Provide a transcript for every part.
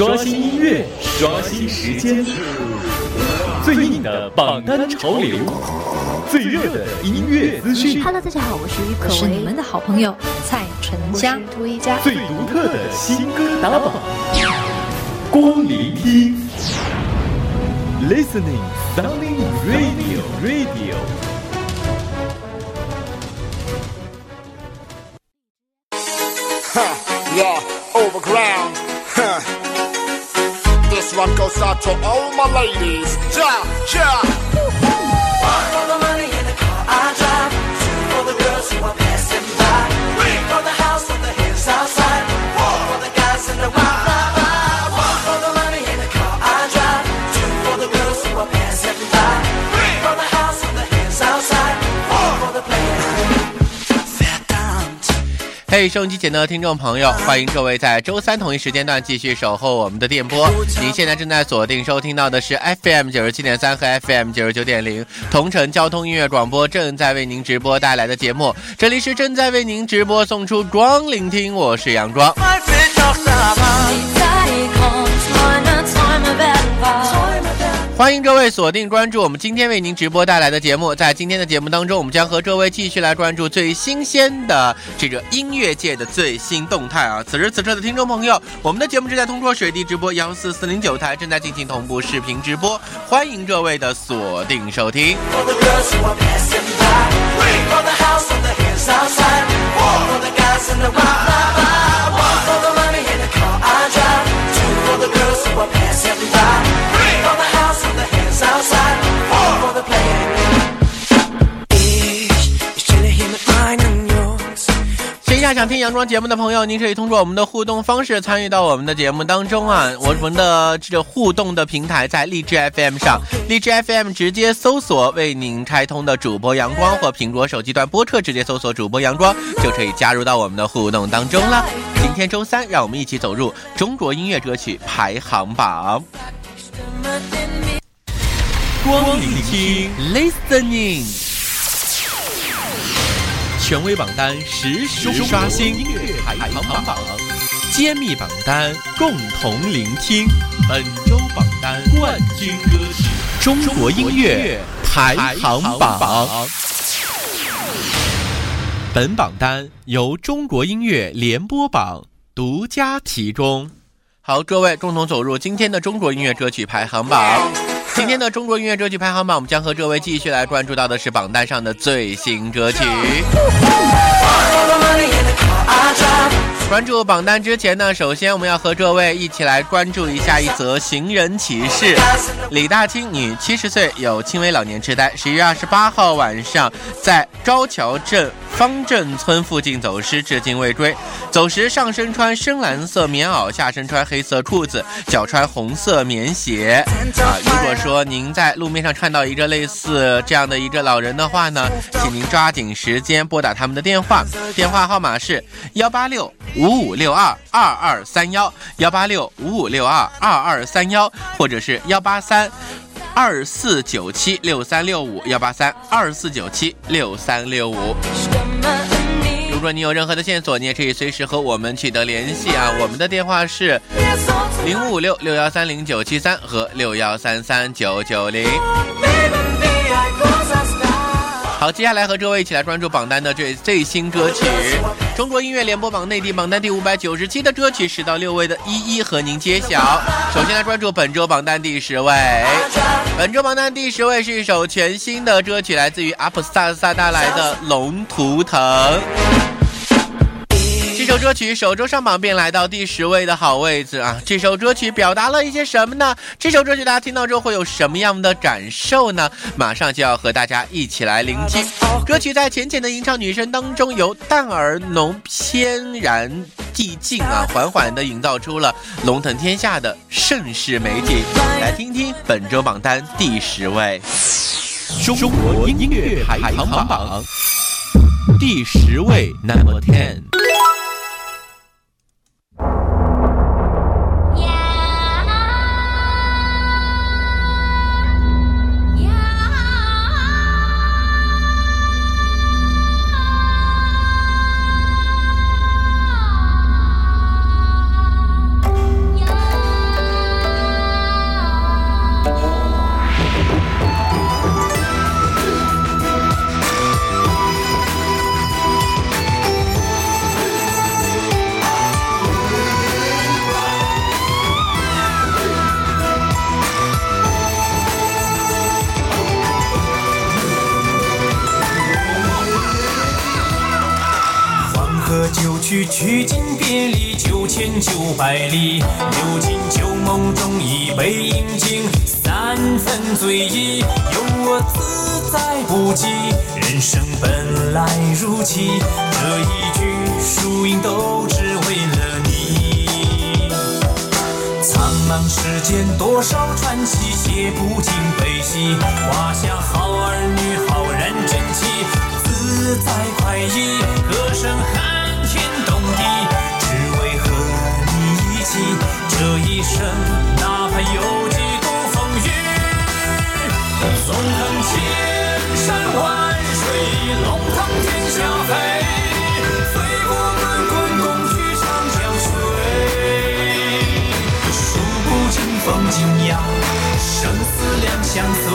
刷新音乐，刷新时间，最硬的榜单潮流，最热的音乐资讯。Hello，大家好，我是于可我是你们的好朋友蔡淳佳。涂一佳。最独特的新歌打榜，光聆听，Listening Sounding Radio Radio。Yeah, overground. Goes out to all my ladies. Ja, ja. 嘿，收音机前的听众朋友，欢迎各位在周三同一时间段继续守候我们的电波。您现在正在锁定收听到的是 FM 九十七点三和 FM 九十九点零同城交通音乐广播正在为您直播带来的节目。这里是正在为您直播送出光聆听，我是杨庄。欢迎各位锁定关注我们今天为您直播带来的节目。在今天的节目当中，我们将和各位继续来关注最新鲜的这个音乐界的最新动态啊！此时此刻的听众朋友，我们的节目正在通过水滴直播幺四四零九台正在进行同步视频直播，欢迎各位的锁定收听。下想听杨庄节目的朋友，您可以通过我们的互动方式参与到我们的节目当中啊。我们的这个互动的平台在荔枝 FM 上，荔枝 FM 直接搜索为您开通的主播阳光，或苹果手机端播客直接搜索主播阳光，就可以加入到我们的互动当中了。今天周三，让我们一起走入中国音乐歌曲排行榜，光聆听 Listening。权威榜单实时刷新音乐排行榜，揭秘榜单共同聆听本周榜单冠军歌曲，中国音乐排行榜。本榜单由中国音乐联播榜独家提供。好，各位共同走入今天的中国音乐歌曲排行榜。今天的中国音乐歌曲排行榜，我们将和各位继续来关注到的是榜单上的最新歌曲。关注榜单之前呢，首先我们要和各位一起来关注一下一则行人启事。李大清，女，七十岁，有轻微老年痴呆，十一月二十八号晚上在高桥镇方镇村附近走失，至今未归。走时上身穿深蓝色棉袄，下身穿黑色裤子，脚穿红色棉鞋。啊，如果说您在路面上看到一个类似这样的一个老人的话呢，请您抓紧时间拨打他们的电话，电话号码是幺八六五五六二二二三幺幺八六五五六二二二三幺，或者是幺八三二四九七六三六五幺八三二四九七六三六五。如果你有任何的线索，你也可以随时和我们取得联系啊。我们的电话是零五五六六幺三零九七三和六幺三三九九零。好，接下来和各位一起来关注榜单的这最新歌曲，中国音乐联播榜内地榜单第五百九十七的歌曲，十到六位的一一和您揭晓。首先来关注本周榜单第十位，本周榜单第十位是一首全新的歌曲，来自于阿普萨萨带来的《龙图腾》。这首歌曲首周上榜便来到第十位的好位置啊！这首歌曲表达了一些什么呢？这首歌曲大家听到之后会有什么样的感受呢？马上就要和大家一起来聆听。歌曲在浅浅的吟唱女声当中，由淡而浓翩然寂静啊，缓缓地营造出了龙腾天下的盛世美景。来听听本周榜单第十位。中国音乐排行榜第十位，Number Ten。百里，流进旧梦中一杯饮尽，三分醉意，有我自在不羁。人生本来如棋，这一局输赢都只为了你。苍茫世间多少传奇，写不尽悲喜。画下好儿女，浩然正气，自在快意，歌声撼天动地，这一生，哪怕有几度风雨，纵横千山万水，龙腾天下飞，飞过滚滚东去长江水。数不尽风景呀，生死两相随，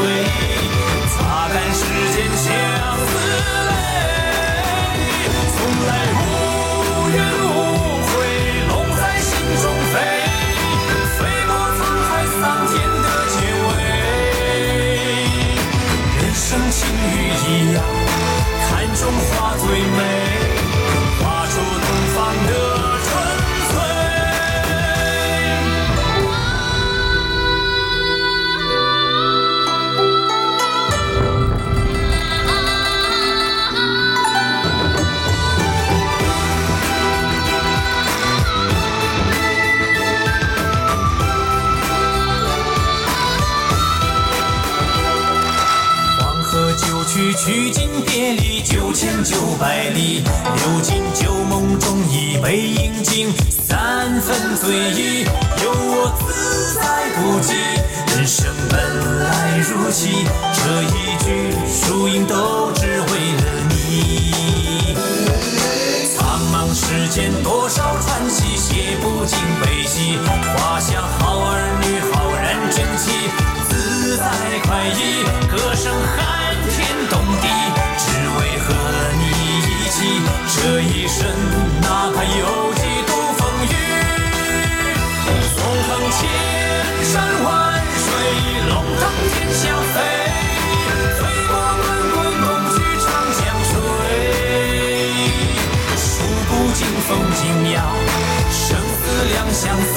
九百里，流进旧梦中已被饮尽，三分醉意，有我自在不羁。人生本来如棋，这一局输赢都只为了你。苍茫世间多少传奇，写不尽悲喜。画下好儿女，浩然正气，自在快意，歌声撼天动地，只为和你一起。这一生，哪怕有几度风雨，纵横千山万水，龙腾天下飞，飞过滚滚东去长江水。数不尽风景呀，生死两相随，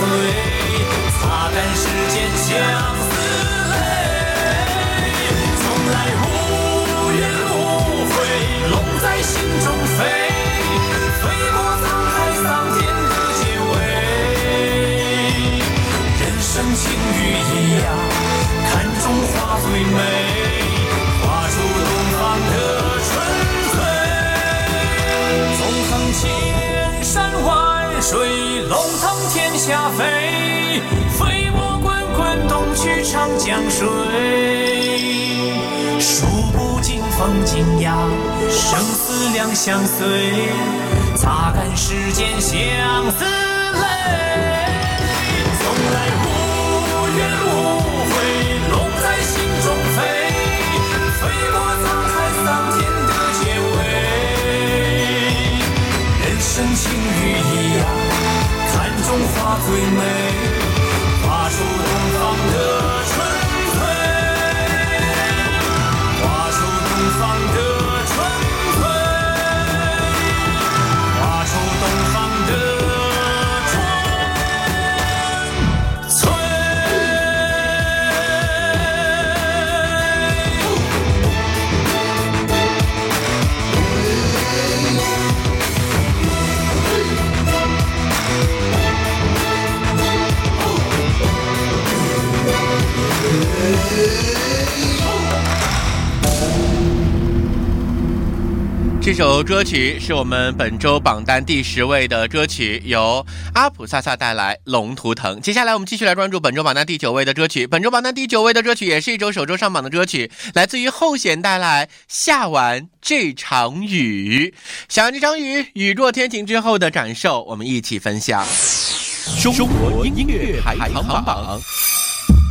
擦干世间相随飞过沧海桑田的结尾，人生境遇一样，看中华最美，画出东方的纯粹。纵横千山万水，龙腾天下飞，飞过滚滚东去长江水，数不尽风景呀，生死两相随。擦干世间相思泪。从来无怨无悔，龙在心中飞，飞过沧海桑田的结尾。人生情雨一样，看中花最美，画出东方的首歌曲是我们本周榜单第十位的歌曲，由阿普萨萨带来《龙图腾》。接下来我们继续来关注本周榜单第九位的歌曲。本周榜单第九位的歌曲也是一周首周上榜的歌曲，来自于后弦带来《下完这场雨》。下完这场雨，雨过天晴之后的感受，我们一起分享。中国音乐排行榜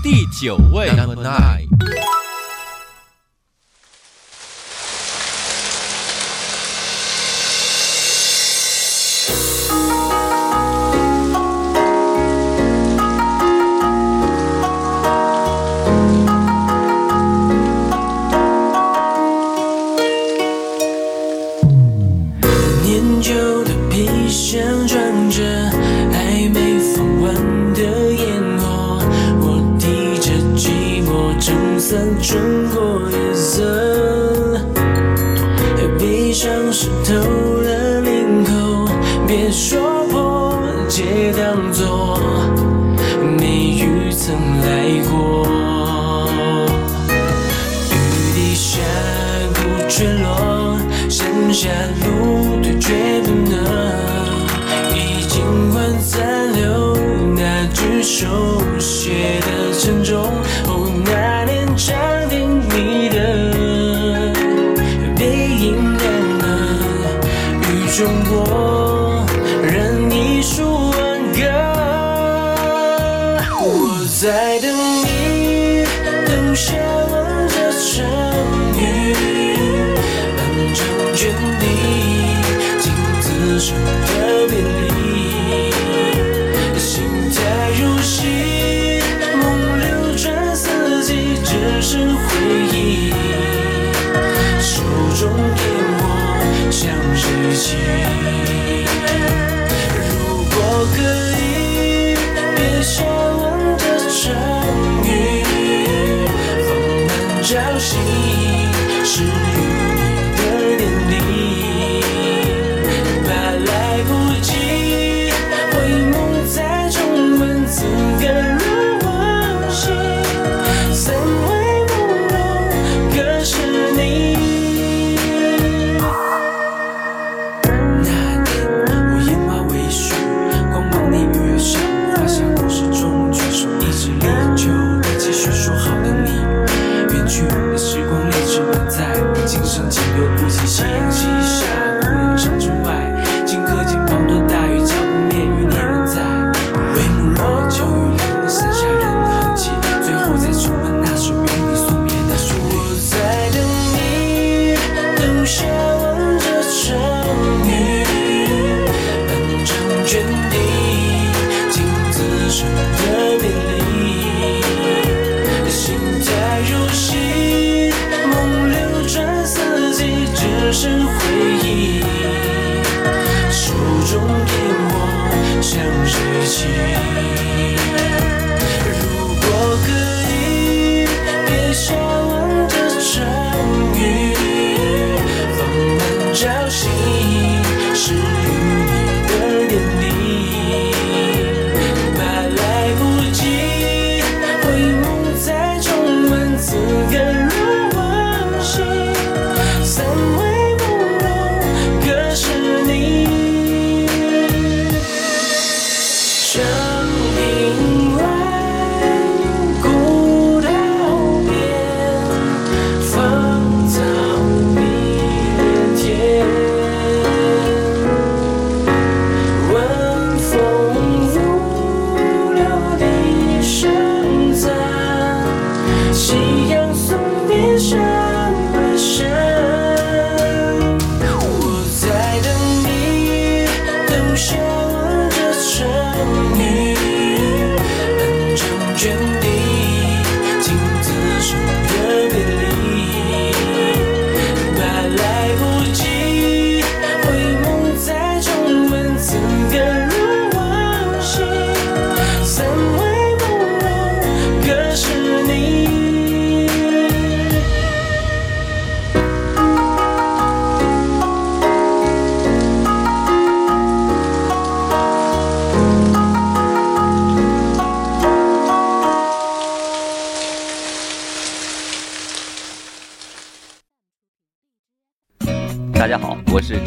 第九位，Number Nine。等你，等下望着成雨，漫长卷地，镜子上的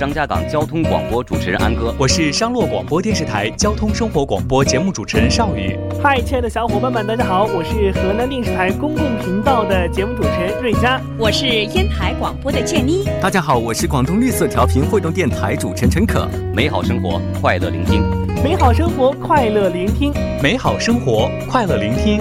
张家港交通广播主持人安哥。我是商洛广播电视台交通生活广播节目主持人邵宇。嗨，亲爱的小伙伴们，大家好，我是河南电视台公共频道的节目主持人瑞佳。我是烟台广播的建妮。大家好，我是广东绿色调频惠动电台主持人陈可。美好生活，快乐聆听。美好生活，快乐聆听。美好生活，快乐聆听。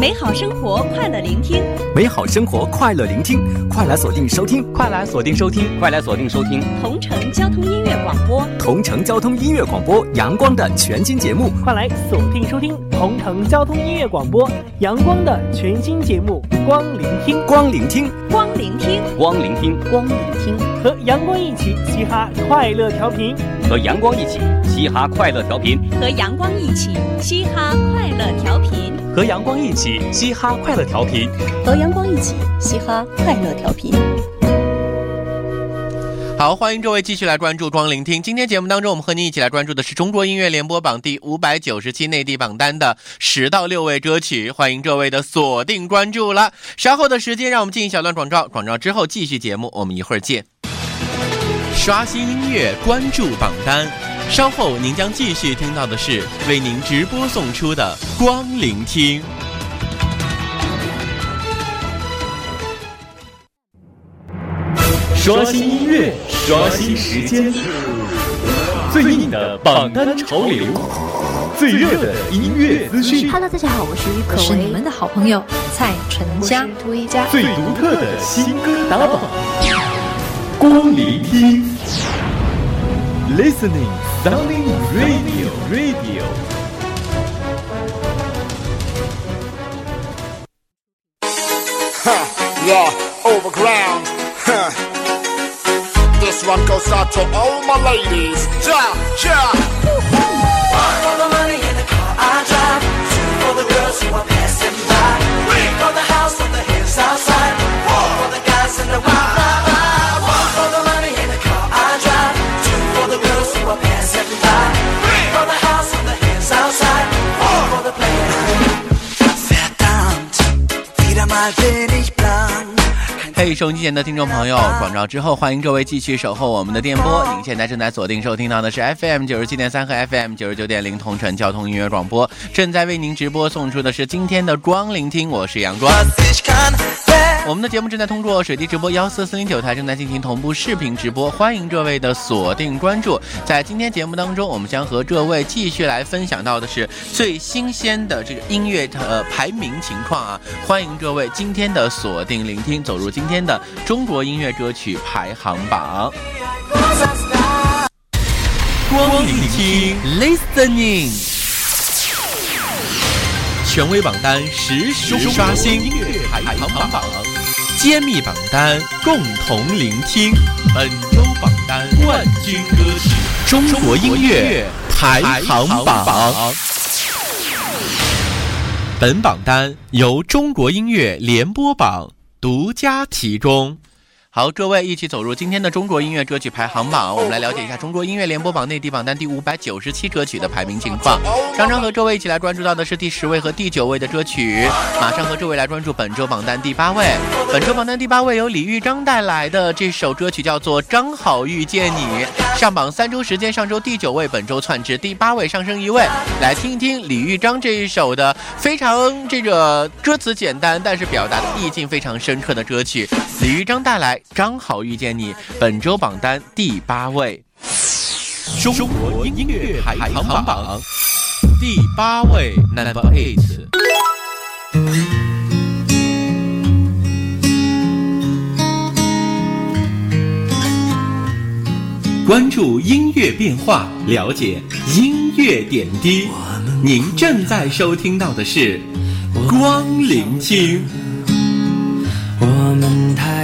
美好生活，快乐聆听。美好生活，快乐聆听。快来锁定收听，快来锁定收听，快来锁定收听同城交通音乐广播。同城交通音乐广播，阳光的全新节目。快来锁定收听同城交通音乐广播，阳光的全新节目。光聆听，光聆听，光聆听，光聆听，光聆听，和阳光一起嘻哈快乐调频，和阳光一起嘻哈快乐调频，和阳光一起嘻哈快乐调频，和阳光一起嘻哈快乐调频，和阳光一起嘻哈快乐调频。好，欢迎各位继续来关注光聆听。今天节目当中，我们和您一起来关注的是中国音乐联播榜第五百九十期内地榜单的十到六位歌曲。欢迎各位的锁定关注了。稍后的时间，让我们进一小段广告，广告之后继续节目，我们一会儿见。刷新音乐，关注榜单。稍后您将继续听到的是为您直播送出的光聆听。刷新音乐，刷新时间，最硬的榜单潮流，最热的音乐资讯。Hello，大家好，我是于可为，是你们的好朋友蔡淳佳。涂一佳，最独特的新歌打榜，光聆听，Listening Sounding Radio Radio。 Huh, yeah, overground. Huh. This one goes out to all my ladies. Ja, ja. One for the money in the car I drive. Two for the girls who are passing by. Three for the house on the hills outside. Four for the guys in the mal bin ich. 嘿，收音机前的听众朋友，广告之后，欢迎各位继续守候我们的电波。您现在正在锁定收听到的是 FM 九十七点三和 FM 九十九点零同城交通音乐广播，正在为您直播送出的是今天的光聆听，我是阳光。我们的节目正在通过水滴直播幺四四零九台正在进行同步视频直播，欢迎各位的锁定关注。在今天节目当中，我们将和各位继续来分享到的是最新鲜的这个音乐呃排名情况啊，欢迎各位今天的锁定聆听，走入今天的中国音乐歌曲排行榜。光聆听，listening，权威榜单实时刷新音乐排行榜，揭秘榜单共同聆听本周榜单冠军歌曲，中国音乐排行榜。本榜单由中国音乐联播榜独家提中。好，各位一起走入今天的中国音乐歌曲排行榜，我们来了解一下中国音乐联播榜内地榜单第五百九十七歌曲的排名情况。刚刚和各位一起来关注到的是第十位和第九位的歌曲，马上和各位来关注本周榜单第八位。本周榜单第八位由李玉章带来的这首歌曲叫做《刚好遇见你》，上榜三周时间，上周第九位，本周窜至第八位，上升一位。来听一听李玉章这一首的非常这个歌词简单，但是表达的意境非常深刻的歌曲。李玉章带来《刚好遇见你》，本周榜单第八位。中国音乐排行榜第八位，Number Eight。关注音乐变化，了解音乐点滴。您正在收听到的是光聆听。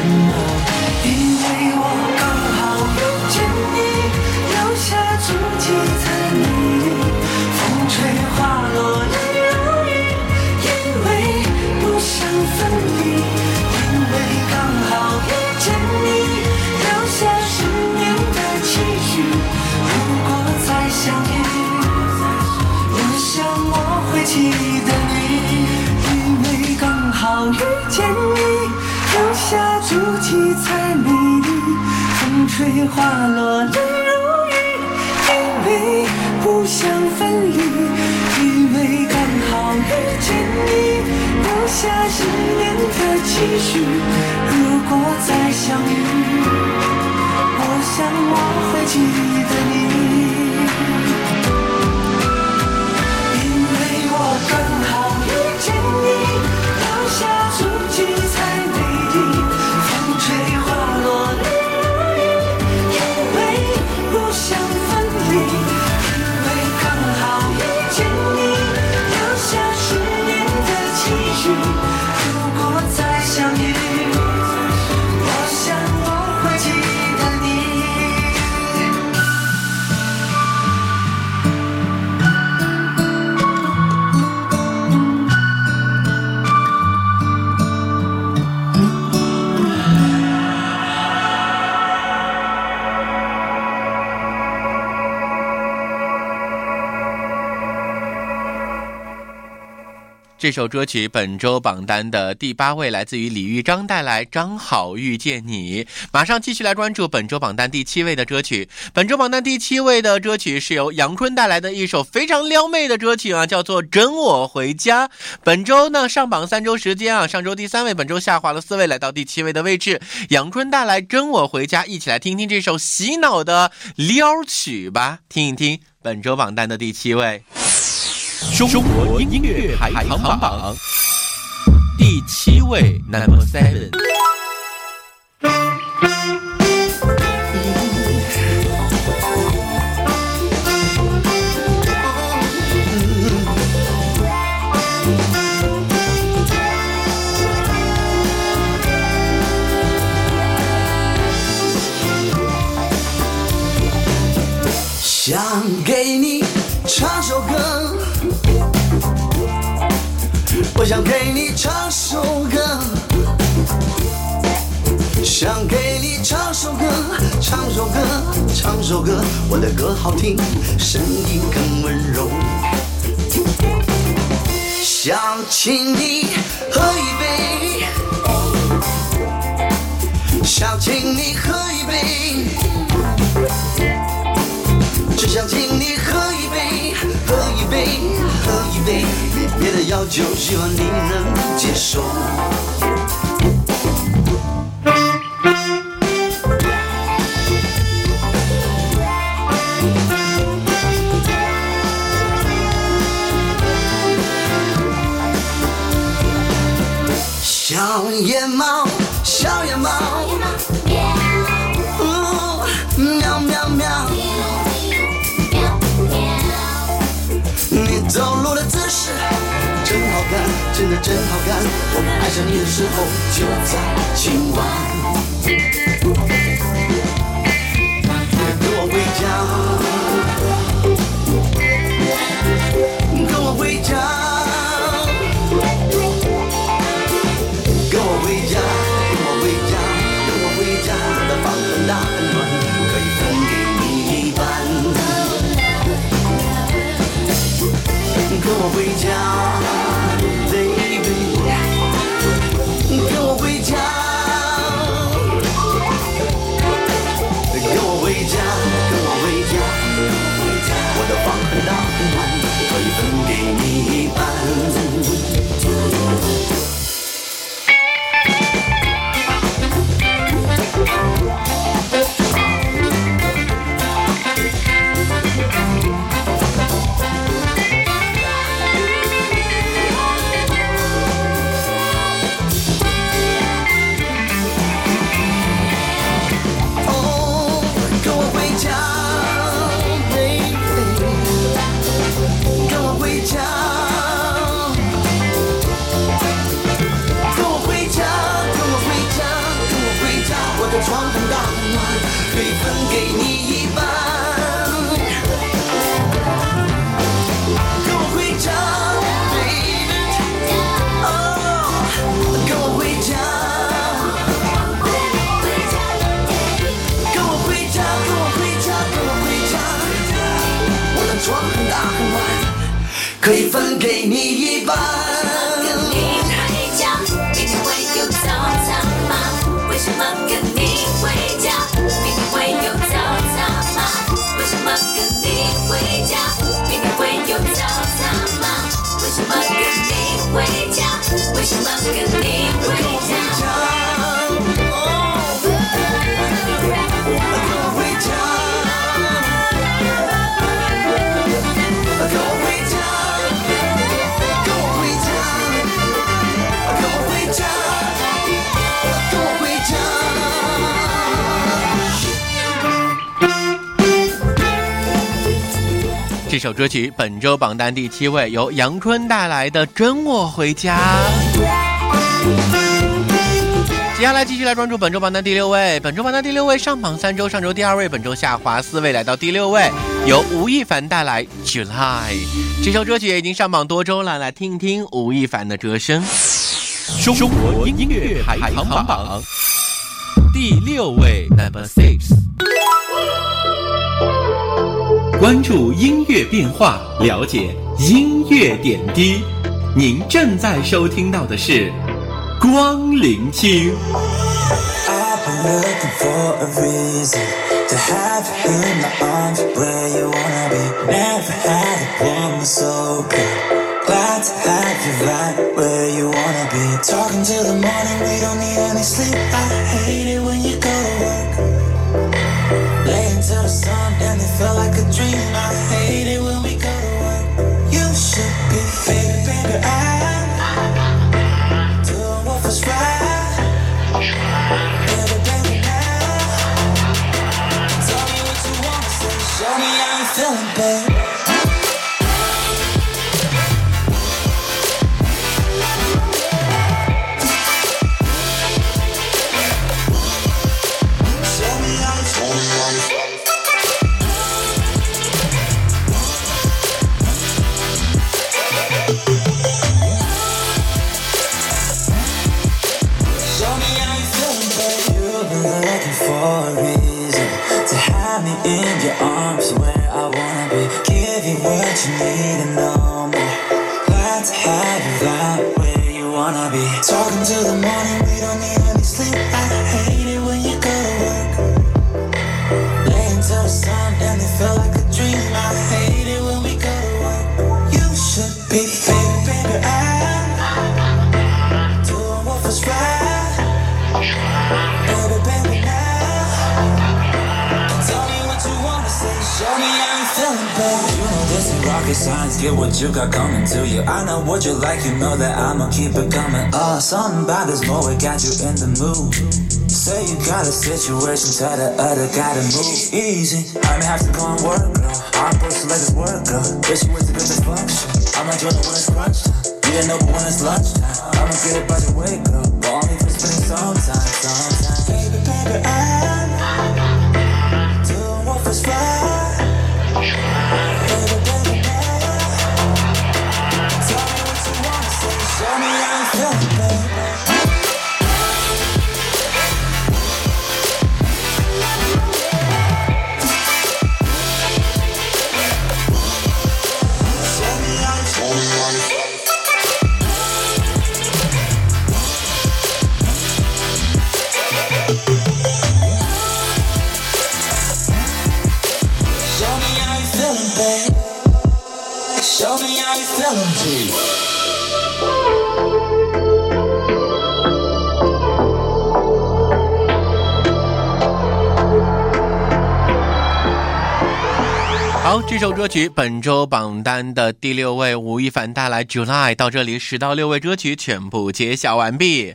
为吹花落泪如雨，因为不想分离，因为刚好遇见你，留下十年的期许。如果再相遇，我想我会记这首歌曲本周榜单的第八位来自于李玉章带来《刚好遇见你》。马上继续来关注本周榜单第七位的歌曲。本周榜单第七位的歌曲是由杨坤带来的一首非常撩妹的歌曲啊，叫做《跟我回家》。本周呢上榜三周时间啊，上周第三位，本周下滑了四位，来到第七位的位置。杨坤带来《跟我回家》，一起来听听这首洗脑的撩曲吧，听一听本周榜单的第七位。中国音乐排行榜第七位，Number Seven。想给你唱首歌，唱首歌，唱首歌，我的歌好听，声音更温柔。想请你喝一杯，想请你喝一杯。只想请你喝一杯，喝一杯，喝一杯，别的要求，希望你能接受。真好看。我爱上你的时候就在今晚。可以分给你一半。为什么跟你回家，明天会有早餐吗？为什么跟你回家，明天会有早餐吗？为什么跟你回家，明天会有早餐吗？为什么跟你回家？为什么跟你回家？首歌曲本周榜单第七位，由杨坤带来的《跟我回家》。接下来继续来关注本周榜单第六位，本周榜单第六位上榜三周，上周第二位，本周下滑四位，来到第六位，由吴亦凡带来《July》。这首歌曲也已经上榜多周了，来听一听吴亦凡的歌声。中国音乐排行榜第六位，Number Six。关注音乐变化，了解音乐点滴。您正在收听到的是光聆听。I've been looking for a reason to have you in my arms where you wanna be. Never had a woman so good. Glad to have you right where you wanna be. Talking till the morning, we don't need any sleep. I hate it when you go till the sun, it felt like a dream. I hate it when we go to work. You should be, baby, baby. I'm what was right. Baby, baby, now. Tell me what you wanna say. Show me how you feeling, babe. Know rocket science. Get what you got coming to you. I know what you like. You know that I'ma keep it coming. Uh, something about this moment got you in the mood. Say you got a situation, tell the other to move easy. I may have to go and work, girl. I'm supposed to let it work, girl. Wish you was a good dysfunction. I'ma join it when it's crunch uh. time. You didn't know but when it's lunchtime. Uh, I'ma get it by the way, girl. But only for spending some time. 好，这首歌曲本周榜单的第六位，吴亦凡带来《July》。到这里，十到六位歌曲全部揭晓完毕。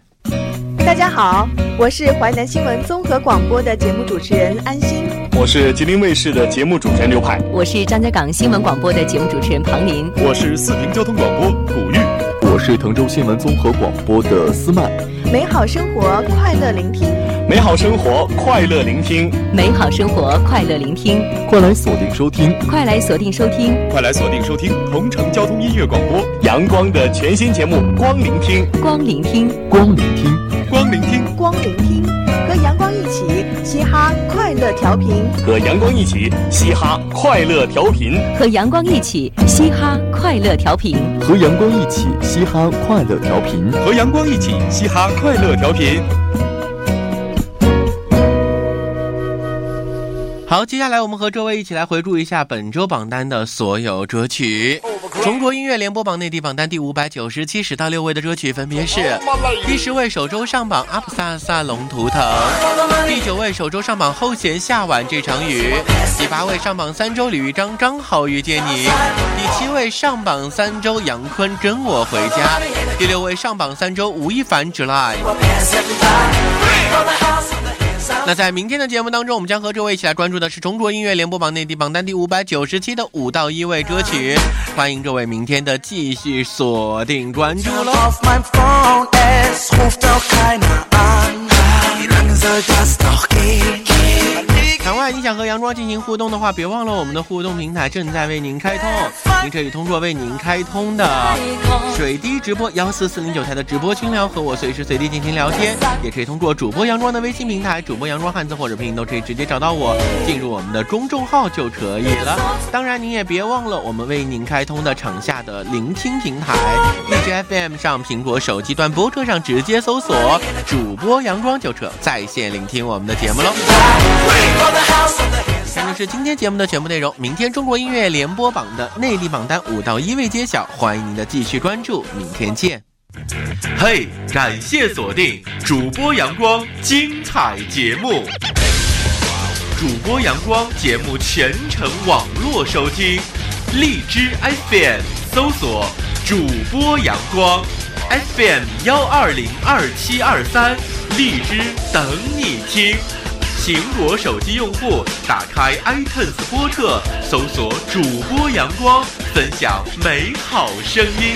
大家好，我是淮南新闻综合广播的节目主持人安心。我是吉林卫视的节目主持人刘派，我是张家港新闻广播的节目主持人庞林，我是四平交通广播古玉，我是滕州新闻综合广播的思曼。美好生活，快乐聆听。美好生活，快乐聆听。美好生活，快乐聆听。快来锁定收听，快来锁定收听，快来锁定收听同城交通音乐广播阳光的全新节目《光聆听》，光聆听，光聆听，光聆听，光聆听，和阳光一起嘻哈快乐调频，和阳光一起嘻哈快乐调频，和阳光一起嘻哈快乐调频，和阳光一起嘻哈快乐调频，和阳光一起嘻哈快乐调频。好，接下来我们和各位一起来回顾一下本周榜单的所有歌曲。中国音乐联播榜内地榜单第五百九十七十到六位的歌曲分别是：第十位首周上榜阿普萨萨龙图腾，第九位首周上榜后弦下晚这场雨，第八位上榜三周李玉刚刚好遇见你，第七位上榜三周杨坤跟我回家，第六位上榜三周吴亦凡 July。那在明天的节目当中，我们将和各位一起来关注的是中国音乐联播榜内地榜单第五百九十七的五到一位歌曲，欢迎各位明天的继续锁定关注喽。场外你想和杨庄进行互动的话，别忘了我们的互动平台正在为您开通，您可以通过为您开通的水滴直播幺四四零九台的直播群聊和我随时随地进行聊天，也可以通过主播杨庄的微信平台，主播杨庄汉字或者拼音都可以直接找到我，进入我们的公众号就可以了。当然，您也别忘了我们为您开通的场下的聆听平台，荔枝 FM 上苹果手机端播客上直接搜索主播杨庄就可在线聆听我们的节目喽。那就是今天节目的全部内容。明天中国音乐联播榜的内地榜单五到一位揭晓，欢迎您的继续关注。明天见。嘿，感谢锁定主播阳光精彩节目。主播阳光节目全程网络收听，荔枝 FM 搜索主播阳光 FM 幺二零二七二三，荔枝等你听。苹果手机用户打开 itunes 波特搜索主播阳光分享美好声音。